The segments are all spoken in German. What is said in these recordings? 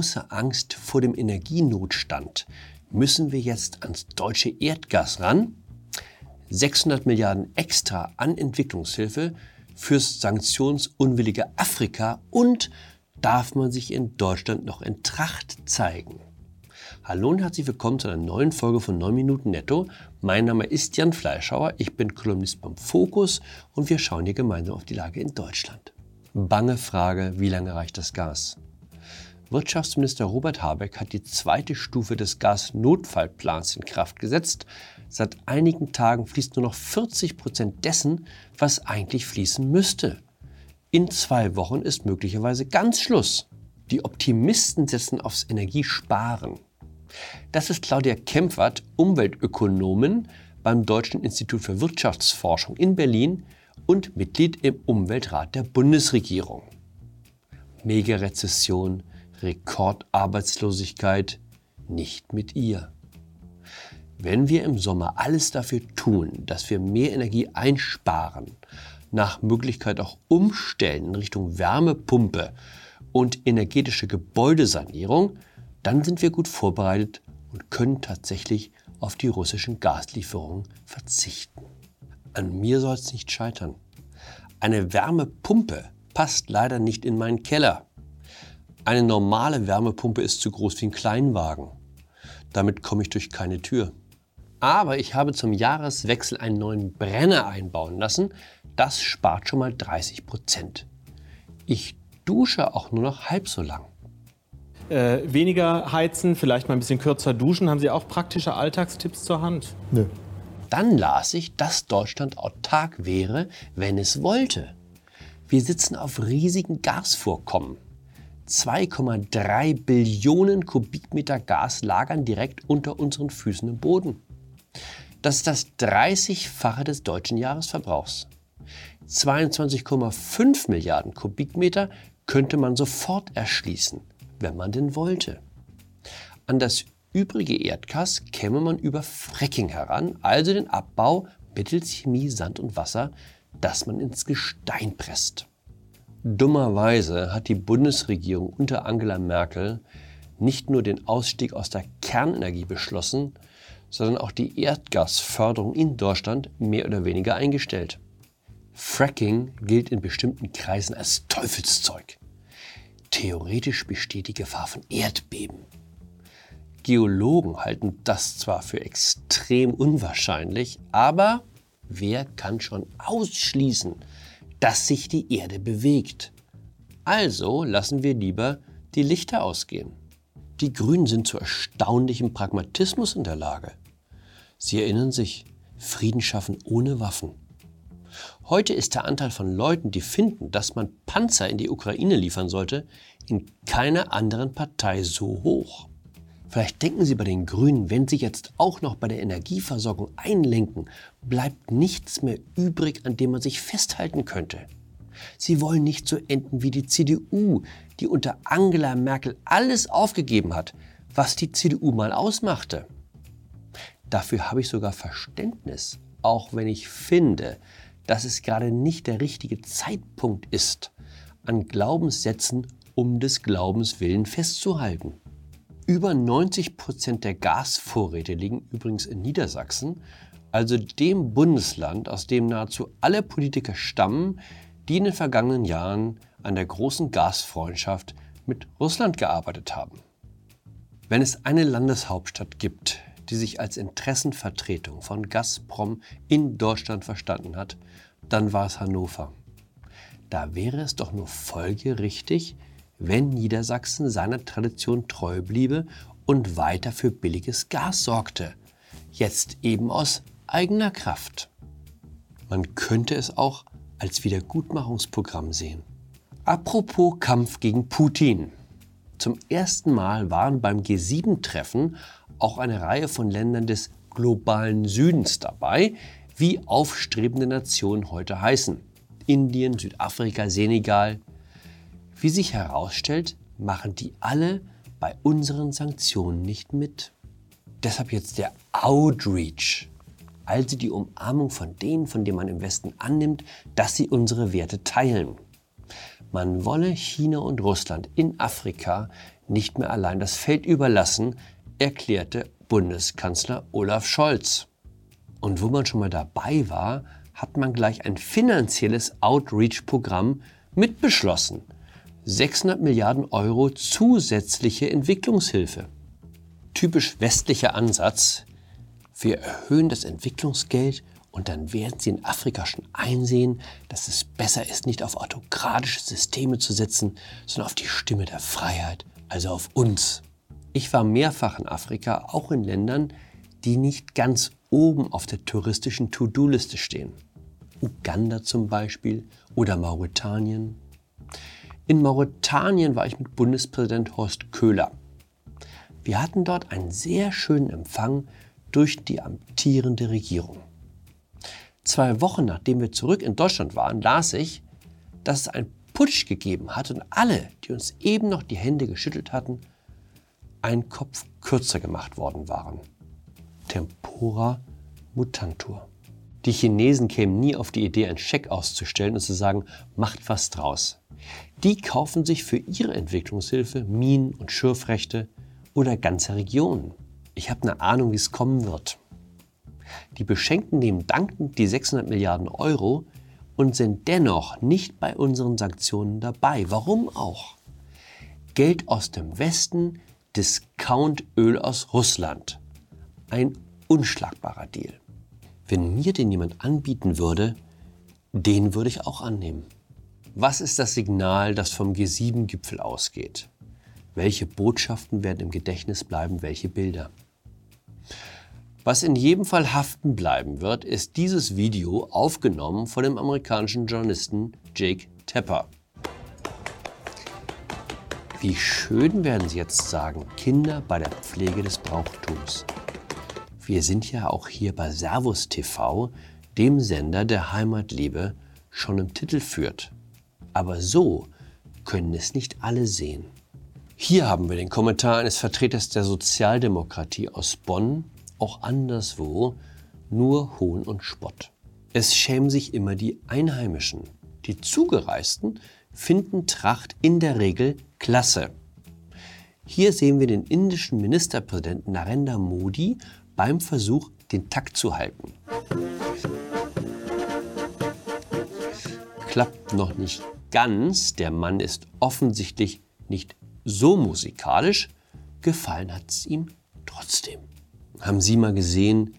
große Angst vor dem Energienotstand. Müssen wir jetzt ans deutsche Erdgas ran? 600 Milliarden extra an Entwicklungshilfe fürs sanktionsunwillige Afrika und darf man sich in Deutschland noch in Tracht zeigen? Hallo und herzlich willkommen zu einer neuen Folge von 9 Minuten Netto. Mein Name ist Jan Fleischhauer, ich bin Kolumnist beim Fokus und wir schauen hier gemeinsam auf die Lage in Deutschland. Bange Frage, wie lange reicht das Gas? Wirtschaftsminister Robert Habeck hat die zweite Stufe des Gasnotfallplans in Kraft gesetzt. Seit einigen Tagen fließt nur noch 40 Prozent dessen, was eigentlich fließen müsste. In zwei Wochen ist möglicherweise ganz Schluss. Die Optimisten setzen aufs Energiesparen. Das ist Claudia Kempfert, Umweltökonomin beim Deutschen Institut für Wirtschaftsforschung in Berlin und Mitglied im Umweltrat der Bundesregierung. Megarezession, Rekordarbeitslosigkeit, nicht mit ihr. Wenn wir im Sommer alles dafür tun, dass wir mehr Energie einsparen, nach Möglichkeit auch umstellen in Richtung Wärmepumpe und energetische Gebäudesanierung, dann sind wir gut vorbereitet und können tatsächlich auf die russischen Gaslieferungen verzichten. An mir soll es nicht scheitern. Eine Wärmepumpe passt leider nicht in meinen Keller. Eine normale Wärmepumpe ist so groß wie ein Kleinwagen. Damit komme ich durch keine Tür. Aber ich habe zum Jahreswechsel einen neuen Brenner einbauen lassen. Das spart schon mal 30 Prozent. Ich dusche auch nur noch halb so lang. Äh, weniger heizen, vielleicht mal ein bisschen kürzer duschen. Haben Sie auch praktische Alltagstipps zur Hand? Nö. Dann las ich, dass Deutschland autark wäre, wenn es wollte. Wir sitzen auf riesigen Gasvorkommen. 2,3 Billionen Kubikmeter Gas lagern direkt unter unseren Füßen im Boden. Das ist das 30-fache des deutschen Jahresverbrauchs. 22,5 Milliarden Kubikmeter könnte man sofort erschließen, wenn man denn wollte. An das übrige Erdgas käme man über Fracking heran, also den Abbau mittels Chemie, Sand und Wasser, das man ins Gestein presst. Dummerweise hat die Bundesregierung unter Angela Merkel nicht nur den Ausstieg aus der Kernenergie beschlossen, sondern auch die Erdgasförderung in Deutschland mehr oder weniger eingestellt. Fracking gilt in bestimmten Kreisen als Teufelszeug. Theoretisch besteht die Gefahr von Erdbeben. Geologen halten das zwar für extrem unwahrscheinlich, aber wer kann schon ausschließen, dass sich die Erde bewegt. Also lassen wir lieber die Lichter ausgehen. Die Grünen sind zu erstaunlichem Pragmatismus in der Lage. Sie erinnern sich, Frieden schaffen ohne Waffen. Heute ist der Anteil von Leuten, die finden, dass man Panzer in die Ukraine liefern sollte, in keiner anderen Partei so hoch. Vielleicht denken Sie bei den Grünen, wenn Sie jetzt auch noch bei der Energieversorgung einlenken, bleibt nichts mehr übrig, an dem man sich festhalten könnte. Sie wollen nicht so enden wie die CDU, die unter Angela Merkel alles aufgegeben hat, was die CDU mal ausmachte. Dafür habe ich sogar Verständnis, auch wenn ich finde, dass es gerade nicht der richtige Zeitpunkt ist, an Glaubenssätzen um des Glaubens willen festzuhalten. Über 90 Prozent der Gasvorräte liegen übrigens in Niedersachsen, also dem Bundesland, aus dem nahezu alle Politiker stammen, die in den vergangenen Jahren an der großen Gasfreundschaft mit Russland gearbeitet haben. Wenn es eine Landeshauptstadt gibt, die sich als Interessenvertretung von Gazprom in Deutschland verstanden hat, dann war es Hannover. Da wäre es doch nur folgerichtig, wenn Niedersachsen seiner Tradition treu bliebe und weiter für billiges Gas sorgte. Jetzt eben aus eigener Kraft. Man könnte es auch als Wiedergutmachungsprogramm sehen. Apropos Kampf gegen Putin. Zum ersten Mal waren beim G7-Treffen auch eine Reihe von Ländern des globalen Südens dabei, wie aufstrebende Nationen heute heißen. Indien, Südafrika, Senegal, wie sich herausstellt, machen die alle bei unseren Sanktionen nicht mit. Deshalb jetzt der Outreach, also die Umarmung von denen, von denen man im Westen annimmt, dass sie unsere Werte teilen. man wolle China und Russland in Afrika nicht mehr allein das Feld überlassen, erklärte Bundeskanzler Olaf Scholz. Und wo man schon mal dabei war, hat man gleich ein finanzielles Outreach-Programm mitbeschlossen. 600 Milliarden Euro zusätzliche Entwicklungshilfe. Typisch westlicher Ansatz. Wir erhöhen das Entwicklungsgeld und dann werden sie in Afrika schon einsehen, dass es besser ist, nicht auf autokratische Systeme zu setzen, sondern auf die Stimme der Freiheit, also auf uns. Ich war mehrfach in Afrika, auch in Ländern, die nicht ganz oben auf der touristischen To-Do-Liste stehen. Uganda zum Beispiel oder Mauretanien. In Mauretanien war ich mit Bundespräsident Horst Köhler. Wir hatten dort einen sehr schönen Empfang durch die amtierende Regierung. Zwei Wochen nachdem wir zurück in Deutschland waren, las ich, dass es einen Putsch gegeben hat und alle, die uns eben noch die Hände geschüttelt hatten, einen Kopf kürzer gemacht worden waren. Tempora mutantur. Die Chinesen kämen nie auf die Idee, einen Scheck auszustellen und zu sagen, macht was draus. Die kaufen sich für ihre Entwicklungshilfe Minen- und Schürfrechte oder ganze Regionen. Ich habe eine Ahnung, wie es kommen wird. Die Beschenkten nehmen dankend die 600 Milliarden Euro und sind dennoch nicht bei unseren Sanktionen dabei. Warum auch? Geld aus dem Westen, Discountöl aus Russland. Ein unschlagbarer Deal. Wenn mir den jemand anbieten würde, den würde ich auch annehmen. Was ist das Signal, das vom G7-Gipfel ausgeht? Welche Botschaften werden im Gedächtnis bleiben, welche Bilder? Was in jedem Fall haften bleiben wird, ist dieses Video aufgenommen von dem amerikanischen Journalisten Jake Tapper. Wie schön werden Sie jetzt sagen, Kinder bei der Pflege des Brauchtums. Wir sind ja auch hier bei Servus TV, dem Sender der Heimatliebe, schon im Titel führt. Aber so können es nicht alle sehen. Hier haben wir den Kommentar eines Vertreters der Sozialdemokratie aus Bonn, auch anderswo, nur Hohn und Spott. Es schämen sich immer die Einheimischen. Die Zugereisten finden Tracht in der Regel klasse. Hier sehen wir den indischen Ministerpräsidenten Narendra Modi beim Versuch, den Takt zu halten. Klappt noch nicht ganz, der Mann ist offensichtlich nicht so musikalisch, gefallen hat es ihm trotzdem. Haben Sie mal gesehen,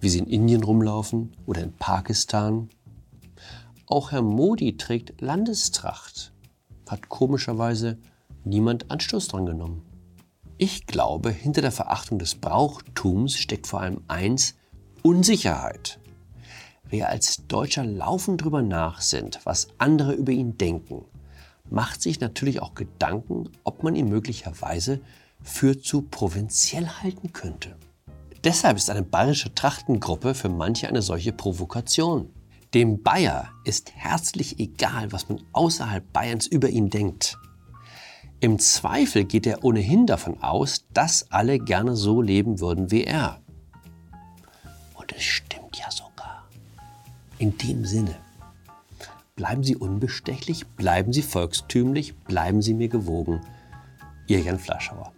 wie Sie in Indien rumlaufen oder in Pakistan? Auch Herr Modi trägt Landestracht, hat komischerweise niemand Anstoß dran genommen. Ich glaube, hinter der Verachtung des Brauchtums steckt vor allem eins, Unsicherheit. Wer als Deutscher laufend drüber nachsinnt, was andere über ihn denken, macht sich natürlich auch Gedanken, ob man ihn möglicherweise für zu provinziell halten könnte. Deshalb ist eine bayerische Trachtengruppe für manche eine solche Provokation. Dem Bayer ist herzlich egal, was man außerhalb Bayerns über ihn denkt. Im Zweifel geht er ohnehin davon aus, dass alle gerne so leben würden wie er. Und es stimmt ja sogar. In dem Sinne, bleiben Sie unbestechlich, bleiben Sie volkstümlich, bleiben Sie mir gewogen. Ihr Jan Flaschauer.